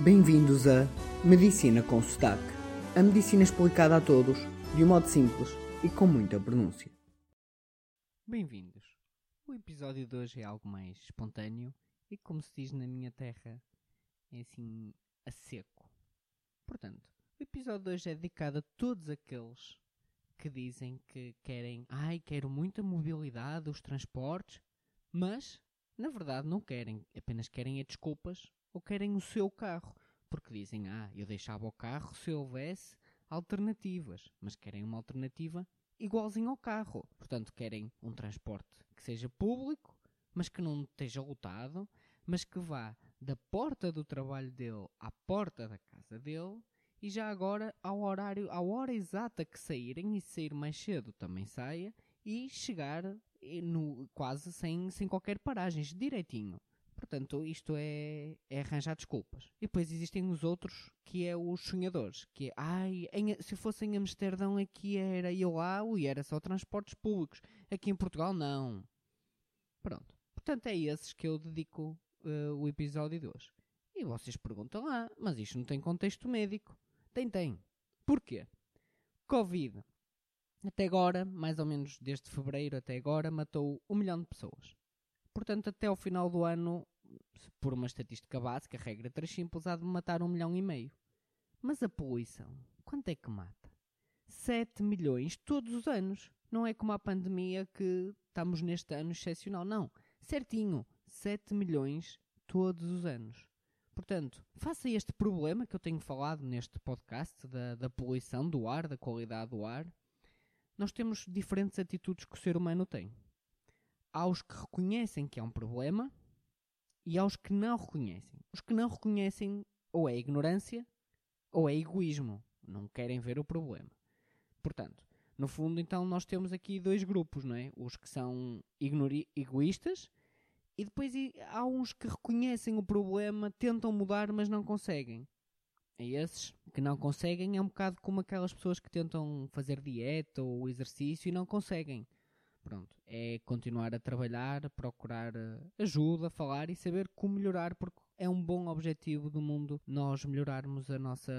Bem-vindos a Medicina com Sotaque. A medicina explicada a todos, de um modo simples e com muita pronúncia. Bem-vindos. O episódio de hoje é algo mais espontâneo e, como se diz na minha terra, é assim a seco. Portanto, o episódio de hoje é dedicado a todos aqueles que dizem que querem, ai, quero muita mobilidade, os transportes, mas na verdade não querem, apenas querem é desculpas ou querem o seu carro, porque dizem, ah, eu deixava o carro se houvesse alternativas, mas querem uma alternativa igualzinho ao carro. Portanto, querem um transporte que seja público, mas que não esteja lotado, mas que vá da porta do trabalho dele à porta da casa dele e já agora ao horário, à hora exata que saírem e sair mais cedo também saia e chegar no, quase sem, sem qualquer paragens, direitinho. Portanto, isto é, é arranjar desculpas. E depois existem os outros, que é os sonhadores, que é, ai, em, se fosse em Amsterdão aqui era eu lá, e era só transportes públicos. Aqui em Portugal, não. Pronto. Portanto, é esses que eu dedico uh, o episódio de hoje. E vocês perguntam, ah, mas isto não tem contexto médico. Tem, tem. Porquê? Covid. Até agora, mais ou menos desde fevereiro até agora, matou um milhão de pessoas. Portanto, até ao final do ano, por uma estatística básica, a regra 3 simples, há de matar um milhão e meio. Mas a poluição, quanto é que mata? 7 milhões todos os anos. Não é como a pandemia que estamos neste ano excepcional. Não. Certinho. 7 milhões todos os anos. Portanto, face a este problema que eu tenho falado neste podcast da, da poluição do ar, da qualidade do ar, nós temos diferentes atitudes que o ser humano tem. Há os que reconhecem que é um problema e há os que não reconhecem. Os que não reconhecem ou é ignorância ou é egoísmo. Não querem ver o problema. Portanto, no fundo, então, nós temos aqui dois grupos, não é? Os que são egoístas e depois há uns que reconhecem o problema, tentam mudar, mas não conseguem. A esses que não conseguem é um bocado como aquelas pessoas que tentam fazer dieta ou exercício e não conseguem. Pronto, é continuar a trabalhar, procurar eh, ajuda, falar e saber como melhorar, porque é um bom objetivo do mundo nós melhorarmos a nossa.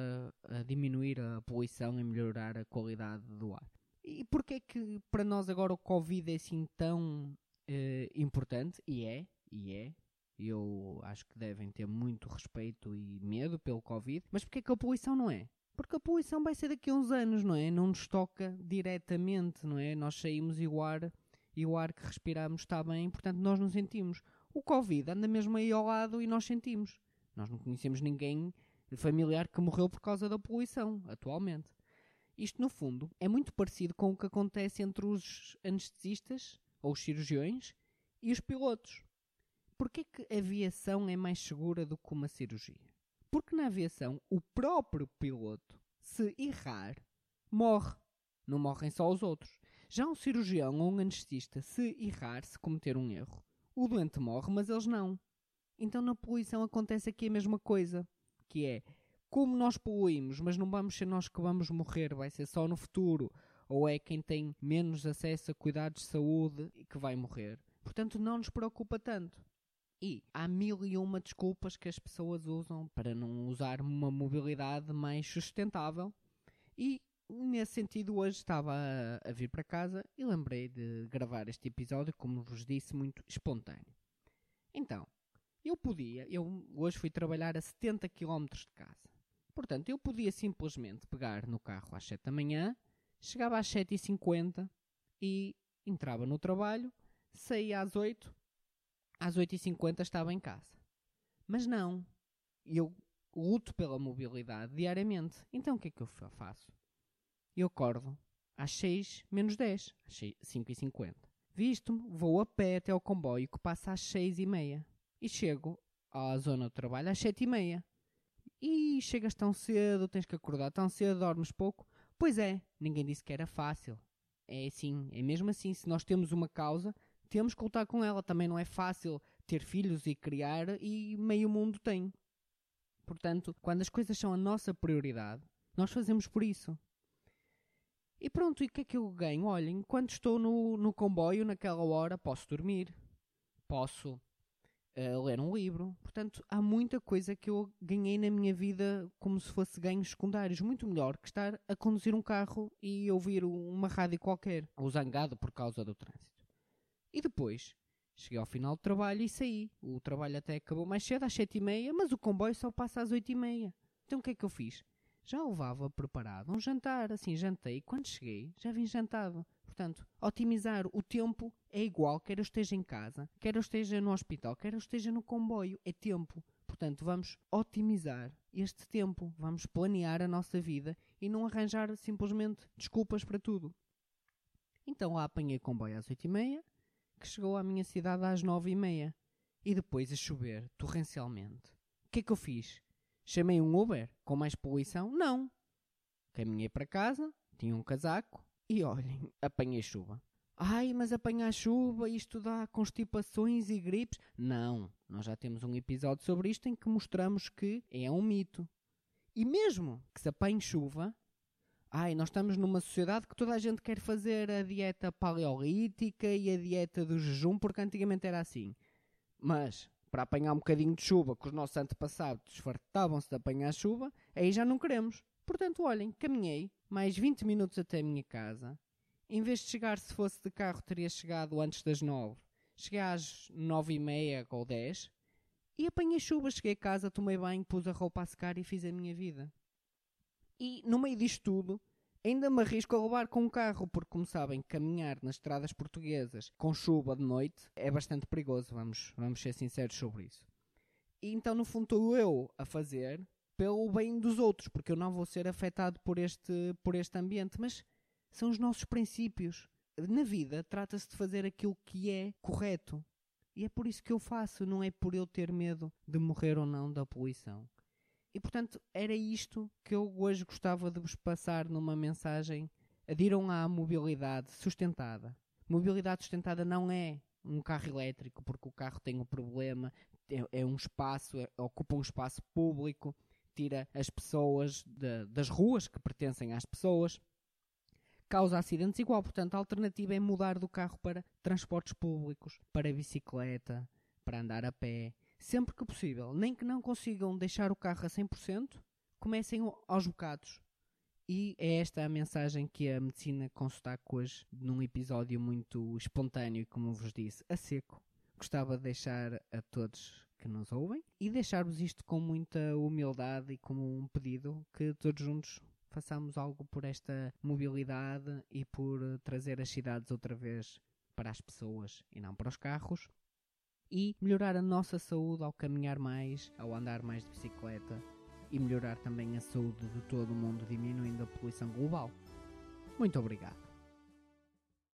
a diminuir a poluição e melhorar a qualidade do ar. E porquê é que para nós agora o Covid é assim tão uh, importante, e é, e é. Eu acho que devem ter muito respeito e medo pelo Covid, mas porque é que a poluição não é? Porque a poluição vai ser daqui a uns anos, não é? Não nos toca diretamente, não é? Nós saímos e o ar, e o ar que respiramos está bem, portanto nós não sentimos. O Covid anda mesmo aí ao lado e nós sentimos. Nós não conhecemos ninguém familiar que morreu por causa da poluição, atualmente. Isto, no fundo, é muito parecido com o que acontece entre os anestesistas ou os cirurgiões, e os pilotos. Porquê que a aviação é mais segura do que uma cirurgia? Porque na aviação o próprio piloto, se errar, morre. Não morrem só os outros. Já um cirurgião ou um anestesista, se errar, se cometer um erro, o doente morre, mas eles não. Então na poluição acontece aqui a mesma coisa, que é como nós poluímos, mas não vamos ser nós que vamos morrer, vai ser só no futuro ou é quem tem menos acesso a cuidados de saúde que vai morrer. Portanto, não nos preocupa tanto. E há mil e uma desculpas que as pessoas usam para não usar uma mobilidade mais sustentável. E nesse sentido, hoje estava a, a vir para casa e lembrei de gravar este episódio, como vos disse, muito espontâneo. Então, eu podia, eu hoje fui trabalhar a 70 km de casa. Portanto, eu podia simplesmente pegar no carro às 7 da manhã Chegava às 7h50 e entrava no trabalho, saía às 8 às 8h50 estava em casa. Mas não, eu luto pela mobilidade diariamente. Então o que é que eu faço? Eu acordo às 6 menos 10, às 5h50. Visto-me, vou a pé até ao comboio que passa às 6h30 e chego à zona do trabalho às 7h30. E chegas tão cedo, tens que acordar tão cedo, dormes pouco. Pois é, ninguém disse que era fácil. É assim, é mesmo assim, se nós temos uma causa, temos que lutar com ela. Também não é fácil ter filhos e criar e meio mundo tem. Portanto, quando as coisas são a nossa prioridade, nós fazemos por isso. E pronto, e o que é que eu ganho? Olhem, enquanto estou no, no comboio naquela hora, posso dormir, posso a ler um livro. Portanto, há muita coisa que eu ganhei na minha vida como se fosse ganhos secundários. Muito melhor que estar a conduzir um carro e ouvir uma rádio qualquer, ou zangado por causa do trânsito. E depois, cheguei ao final do trabalho e saí. O trabalho até acabou mais cedo, às sete e meia, mas o comboio só passa às oito e meia. Então o que é que eu fiz? Já levava preparado um jantar, assim, jantei. Quando cheguei, já vim jantado. Portanto, otimizar o tempo é igual, quer eu esteja em casa, quer eu esteja no hospital, quer eu esteja no comboio, é tempo. Portanto, vamos otimizar este tempo, vamos planear a nossa vida e não arranjar simplesmente desculpas para tudo. Então lá apanhei comboio às 8h30, que chegou à minha cidade às 9h30 e depois a chover torrencialmente. O que é que eu fiz? Chamei um Uber com mais poluição? Não. Caminhei para casa, tinha um casaco e olhem, apanhei chuva. Ai, mas apanhar chuva, isto dá constipações e gripes. Não, nós já temos um episódio sobre isto em que mostramos que é um mito. E mesmo que se apanhe chuva, ai, nós estamos numa sociedade que toda a gente quer fazer a dieta paleolítica e a dieta do jejum, porque antigamente era assim. Mas para apanhar um bocadinho de chuva, que os nossos antepassados fartavam-se de apanhar chuva, aí já não queremos. Portanto, olhem, caminhei mais 20 minutos até a minha casa. Em vez de chegar, se fosse de carro, teria chegado antes das 9. Cheguei às 9 e meia ou 10 e apanhei chuva. Cheguei a casa, tomei banho, pus a roupa a secar e fiz a minha vida. E no meio disto tudo, Ainda me arrisco a levar com um carro, porque, como sabem, caminhar nas estradas portuguesas com chuva de noite é bastante perigoso, vamos, vamos ser sinceros sobre isso. E então, no fundo, estou eu a fazer pelo bem dos outros, porque eu não vou ser afetado por este, por este ambiente, mas são os nossos princípios. Na vida, trata-se de fazer aquilo que é correto. E é por isso que eu faço, não é por eu ter medo de morrer ou não da poluição. E portanto, era isto que eu hoje gostava de vos passar numa mensagem. Adiram à mobilidade sustentada. Mobilidade sustentada não é um carro elétrico, porque o carro tem um problema, é, é um espaço, é, ocupa um espaço público, tira as pessoas de, das ruas que pertencem às pessoas, causa acidentes igual. Portanto, a alternativa é mudar do carro para transportes públicos, para bicicleta, para andar a pé, sempre que possível. Nem que não consigam deixar o carro a 100%, comecem aos bocados. E é esta a mensagem que a medicina com hoje, num episódio muito espontâneo, como vos disse, a seco. Gostava de deixar a todos que nos ouvem e deixar-vos isto com muita humildade e como um pedido que todos juntos façamos algo por esta mobilidade e por trazer as cidades outra vez para as pessoas e não para os carros e melhorar a nossa saúde ao caminhar mais, ao andar mais de bicicleta e melhorar também a saúde de todo o mundo, diminuindo a poluição global. Muito obrigado.